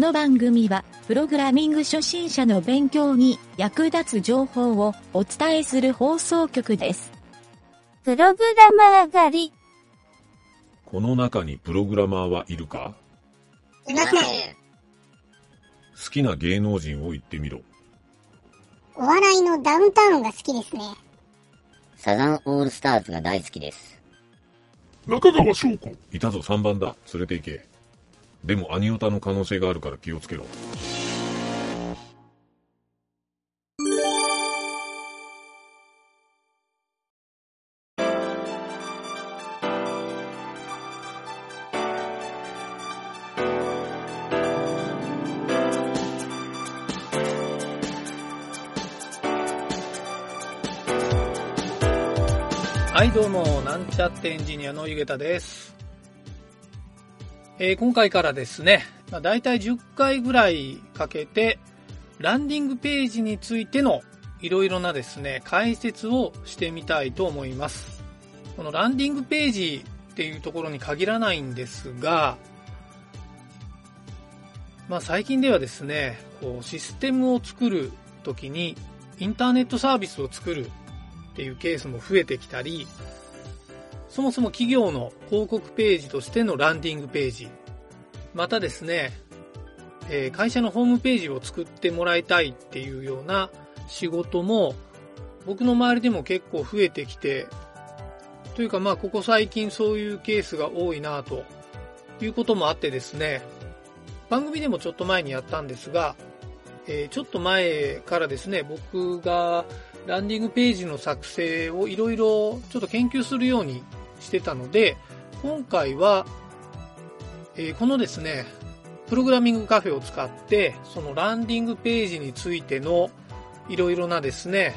の番組は、プログラミング初心者の勉強に役立つ情報をお伝えする放送局です。プログラマー狩り。この中にプログラマーはいるか？いません。好きな芸能人を言ってみろ。お笑いのダウンタウンが好きですね。サザンオールスターズが大好きです。中川翔子。いたぞ3番だ。連れて行け。でもアニオタの可能性があるから気をつけろ。はい、どうも、なんちゃってエンジニアのゆげたです。えー今回からですね、まあ、大体10回ぐらいかけて、ランディングページについてのいろいろなですね、解説をしてみたいと思います。このランディングページっていうところに限らないんですが、まあ最近ではですね、こうシステムを作るときにインターネットサービスを作るっていうケースも増えてきたり、そもそも企業の広告ページとしてのランディングページ、またですね、え会社のホームページを作ってもらいたいっていうような仕事も僕の周りでも結構増えてきて、というかまあここ最近そういうケースが多いなということもあってですね、番組でもちょっと前にやったんですが、えちょっと前からですね、僕がランディングページの作成をいろいろちょっと研究するようにしてたので、今回は、えーこのですね、プログラミングカフェを使って、そのランディングページについてのいろいろなですね、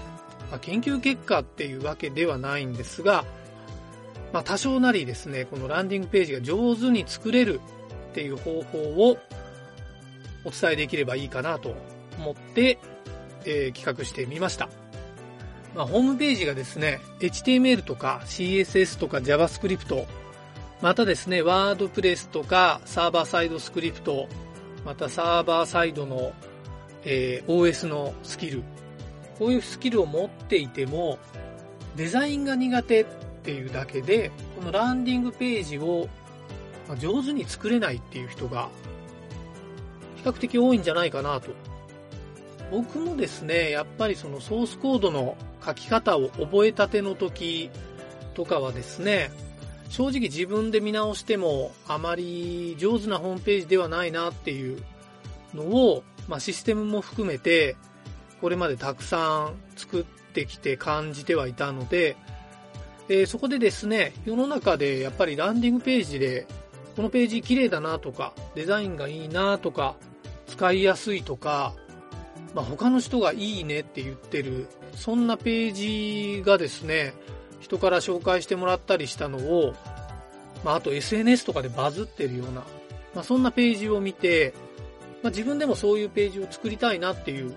まあ研究結果っていうわけではないんですが、まあ多少なりですね、このランディングページが上手に作れるっていう方法をお伝えできればいいかなと思って、えー企画してみました。まあ、ホームページがですね、HTML とか CSS とか JavaScript、またですね、ワードプレスとかサーバーサイドスクリプト、またサーバーサイドの、えー OS のスキル、こういうスキルを持っていても、デザインが苦手っていうだけで、このランディングページを上手に作れないっていう人が比較的多いんじゃないかなと。僕もですね、やっぱりそのソースコードの書き方を覚えたての時とかはですね、正直自分で見直してもあまり上手なホームページではないなっていうのを、まあ、システムも含めてこれまでたくさん作ってきて感じてはいたので、えーそこでですね、世の中でやっぱりランディングページでこのページ綺麗だなとか、デザインがいいなとか、使いやすいとか、まあ、他の人がいいねって言ってる、そんなページがですね、人から紹介してもらったりしたのを、まあ、あと SNS とかでバズってるような、まあ、そんなページを見て、まあ、自分でもそういうページを作りたいなっていう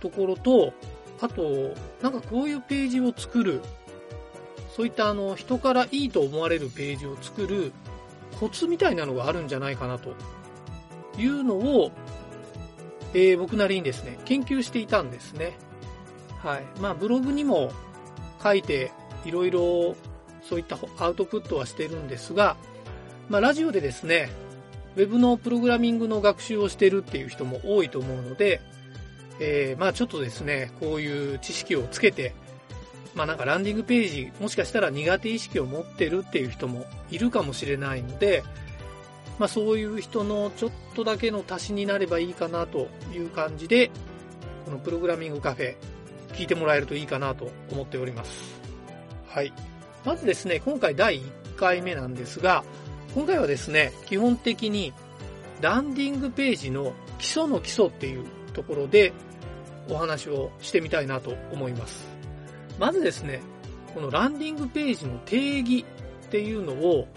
ところと、あと、なんかこういうページを作る、そういったあの、人からいいと思われるページを作るコツみたいなのがあるんじゃないかなというのを、えー僕なりにですね、研究していたんですね。はい。まあ、ブログにも書いて、いろいろそういったアウトプットはしてるんですが、まあ、ラジオでですね、ウェブのプログラミングの学習をしてるっていう人も多いと思うので、えーまあちょっとですね、こういう知識をつけて、まあなんかランディングページ、もしかしたら苦手意識を持ってるっていう人もいるかもしれないので、まあそういう人のちょっとだけの足しになればいいかなという感じで、このプログラミングカフェ、聞いてもらえるといいかなと思っております。はい。まずですね、今回第1回目なんですが、今回はですね、基本的にランディングページの基礎の基礎っていうところでお話をしてみたいなと思います。まずですね、このランディングページの定義っていうのを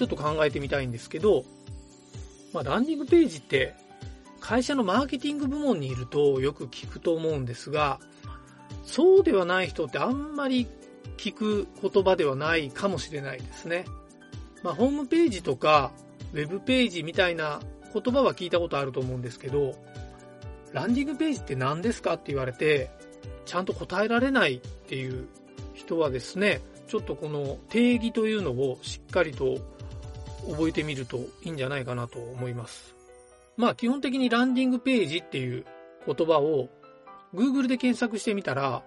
ちょっと考えてみたいんですけど、まあ、ランディングページって会社のマーケティング部門にいるとよく聞くと思うんですが、そうではない人ってあんまり聞く言葉ではないかもしれないですね。まあ、ホームページとかウェブページみたいな言葉は聞いたことあると思うんですけど、ランディングページって何ですかって言われて、ちゃんと答えられないっていう人はですね、ちょっとこの定義というのをしっかりと覚えてみるといいんじゃないかなと思います。まあ基本的にランディングページっていう言葉を Google で検索してみたら、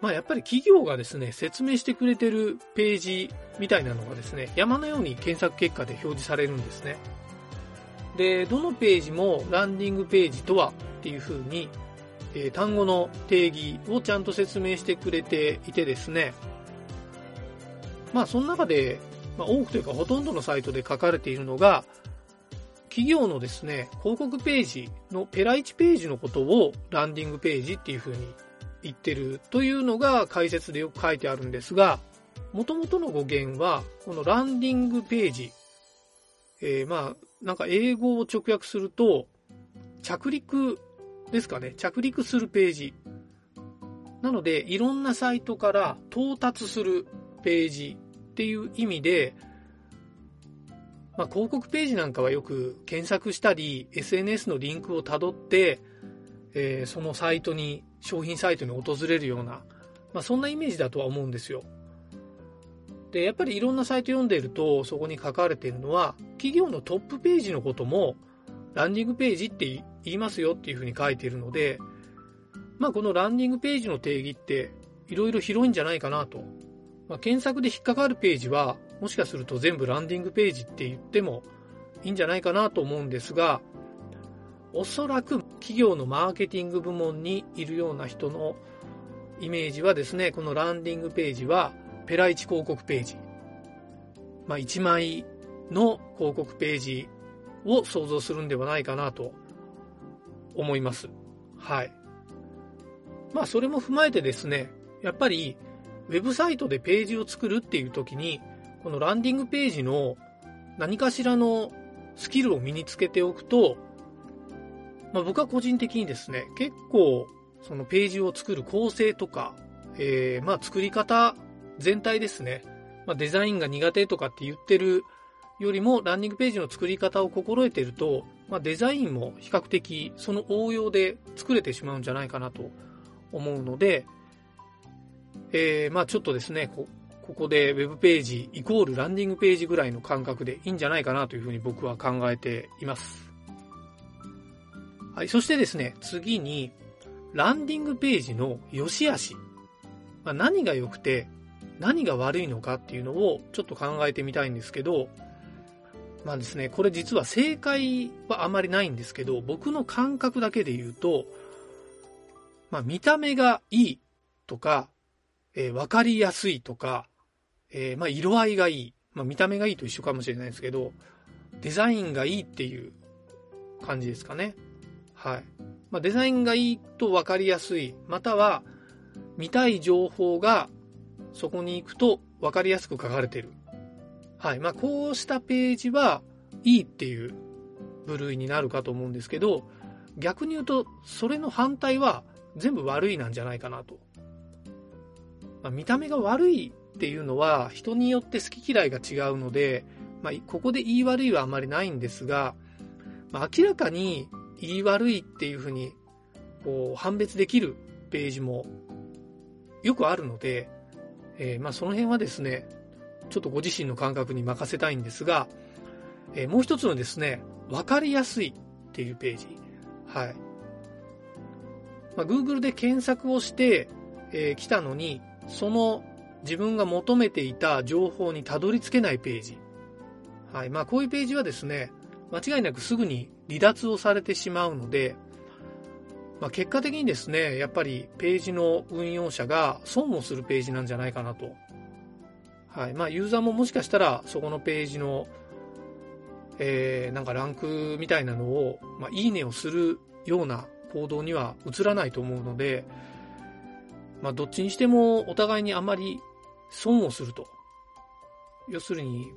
まあやっぱり企業がですね、説明してくれてるページみたいなのがですね、山のように検索結果で表示されるんですね。で、どのページもランディングページとはっていう風に、えー、単語の定義をちゃんと説明してくれていてですね、まあその中で、まあ、多くというかほとんどのサイトで書かれているのが、企業のですね、広告ページのペラ1ページのことをランディングページっていう風に言ってるというのが解説でよく書いてあるんですが、元々の語源は、このランディングページ、えー、まあ、なんか英語を直訳すると、着陸ですかね、着陸するページ。なので、いろんなサイトから到達するページ。っていう意味で、まあ、広告ページなんかはよく検索したり、SNS のリンクをたどって、えー、そのサイトに、商品サイトに訪れるような、まあ、そんなイメージだとは思うんですよ。で、やっぱりいろんなサイト読んでいると、そこに書かれているのは、企業のトップページのことも、ランディングページって言いますよっていうふうに書いているので、まあこのランディングページの定義っていろいろ広いんじゃないかなと。まあ、検索で引っかかるページはもしかすると全部ランディングページって言ってもいいんじゃないかなと思うんですが、おそらく企業のマーケティング部門にいるような人のイメージはですね、このランディングページはペラ1広告ページ。まあ、1枚の広告ページを想像するんではないかなと思います。はい。まあ、それも踏まえてですね、やっぱりウェブサイトでページを作るっていう時に、このランディングページの何かしらのスキルを身につけておくと、まあ、僕は個人的にですね、結構そのページを作る構成とか、えー、まあ作り方全体ですね、まあ、デザインが苦手とかって言ってるよりもランディングページの作り方を心得てると、まあ、デザインも比較的その応用で作れてしまうんじゃないかなと思うので、えー、まあちょっとですね、ここで Web ページイコールランディングページぐらいの感覚でいいんじゃないかなというふうに僕は考えています。はい、そしてですね、次に、ランディングページの良し悪し。まあ、何が良くて、何が悪いのかっていうのをちょっと考えてみたいんですけど、まあですね、これ実は正解はあまりないんですけど、僕の感覚だけで言うと、まあ見た目がいいとか、えー、わかりやすいとか、えー、まあ、色合いがいい。まあ、見た目がいいと一緒かもしれないですけど、デザインがいいっていう感じですかね。はい。まあ、デザインがいいと分かりやすい。または、見たい情報がそこに行くと分かりやすく書かれてる。はい。まあ、こうしたページはいいっていう部類になるかと思うんですけど、逆に言うと、それの反対は全部悪いなんじゃないかなと。まあ、見た目が悪いっていうのは人によって好き嫌いが違うので、まあ、ここで言い悪いはあまりないんですが、まあ、明らかに言い悪いっていうふうにこう判別できるページもよくあるので、えー、まあその辺はですね、ちょっとご自身の感覚に任せたいんですが、えー、もう一つのですね、わかりやすいっていうページ。はい。まあ、Google で検索をして、えー、来たのに、その自分が求めていた情報にたどり着けないページ。はい。まあ、こういうページはですね、間違いなくすぐに離脱をされてしまうので、まあ、結果的にですね、やっぱりページの運用者が損をするページなんじゃないかなと。はい。まあ、ユーザーももしかしたら、そこのページの、えー、なんかランクみたいなのを、まあ、いいねをするような行動には移らないと思うので、まあ、どっちにしてもお互いにあまり損をすると。要するに、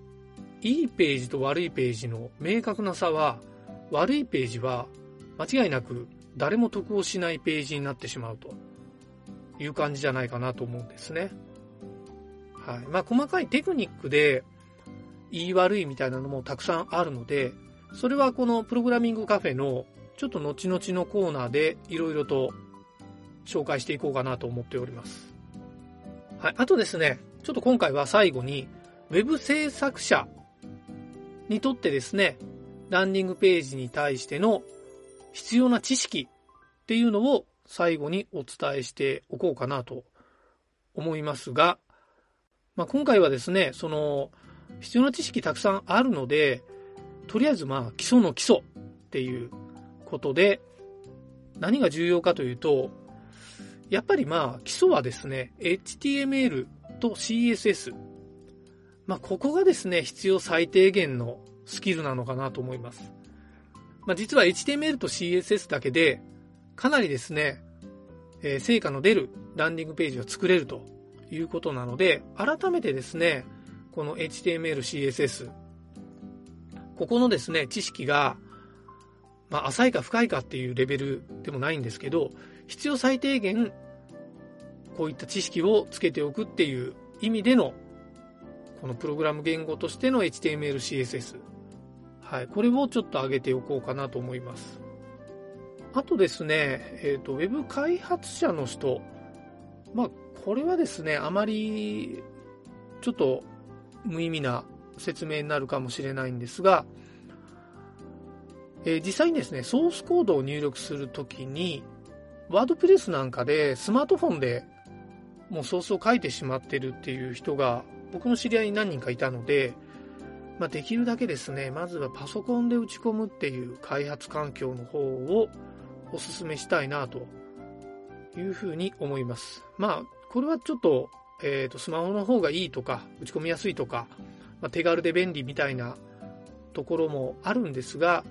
いいページと悪いページの明確な差は、悪いページは間違いなく誰も得をしないページになってしまうという感じじゃないかなと思うんですね。はい。まあ、細かいテクニックで言い悪いみたいなのもたくさんあるので、それはこのプログラミングカフェのちょっと後々のコーナーでいろいろと紹介していこうかなと思っております。はい。あとですね、ちょっと今回は最後に、ウェブ制作者にとってですね、ランディングページに対しての必要な知識っていうのを最後にお伝えしておこうかなと思いますが、まあ、今回はですね、その必要な知識たくさんあるので、とりあえずまあ基礎の基礎っていうことで、何が重要かというと、やっぱりまあ基礎はですね、HTML と CSS。まあここがですね、必要最低限のスキルなのかなと思います。まあ実は HTML と CSS だけで、かなりですね、えー成果の出るランディングページを作れるということなので、改めてですね、この HTML、CSS、ここのですね、知識が、まあ、浅いか深いかっていうレベルでもないんですけど、必要最低限、こういった知識をつけておくっていう意味での、このプログラム言語としての HTML、CSS。はい。これをちょっと上げておこうかなと思います。あとですね、えっ、と、ウェブ開発者の人。まあ、これはですね、あまり、ちょっと無意味な説明になるかもしれないんですが、えー実際にですね、ソースコードを入力するときに、ワードプレスなんかでスマートフォンでもうソースを書いてしまってるっていう人が僕の知り合いに何人かいたので、まあ、できるだけですね、まずはパソコンで打ち込むっていう開発環境の方をお勧めしたいなというふうに思います。まあ、これはちょっと、えっ、と、スマホの方がいいとか、打ち込みやすいとか、まあ、手軽で便利みたいなところもあるんですが、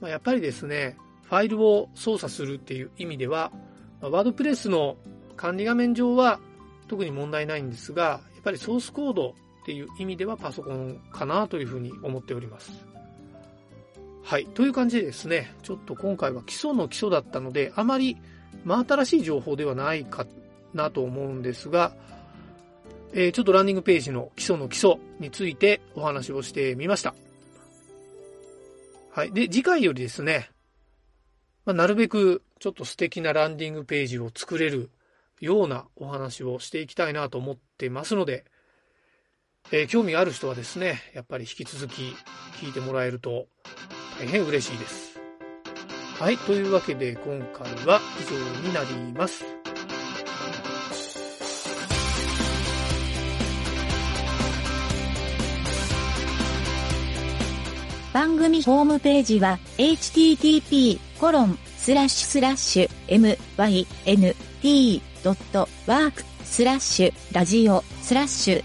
まあ、やっぱりですね、ファイルを操作するっていう意味では、ワードプレスの管理画面上は特に問題ないんですが、やっぱりソースコードっていう意味ではパソコンかなというふうに思っております。はい。という感じでですね、ちょっと今回は基礎の基礎だったので、あまり真新しい情報ではないかなと思うんですが、えーちょっとランディングページの基礎の基礎についてお話をしてみました。はい。で、次回よりですね、まあ、なるべくちょっと素敵なランディングページを作れるようなお話をしていきたいなと思ってますので、えー興味がある人はですね、やっぱり引き続き聞いてもらえると大変嬉しいです。はい。というわけで今回は以上になります。番組ホームページは http:// コロン、スラッシュスラッシュ、mynt.work、スラッシュ、ラジオ、スラッシュ、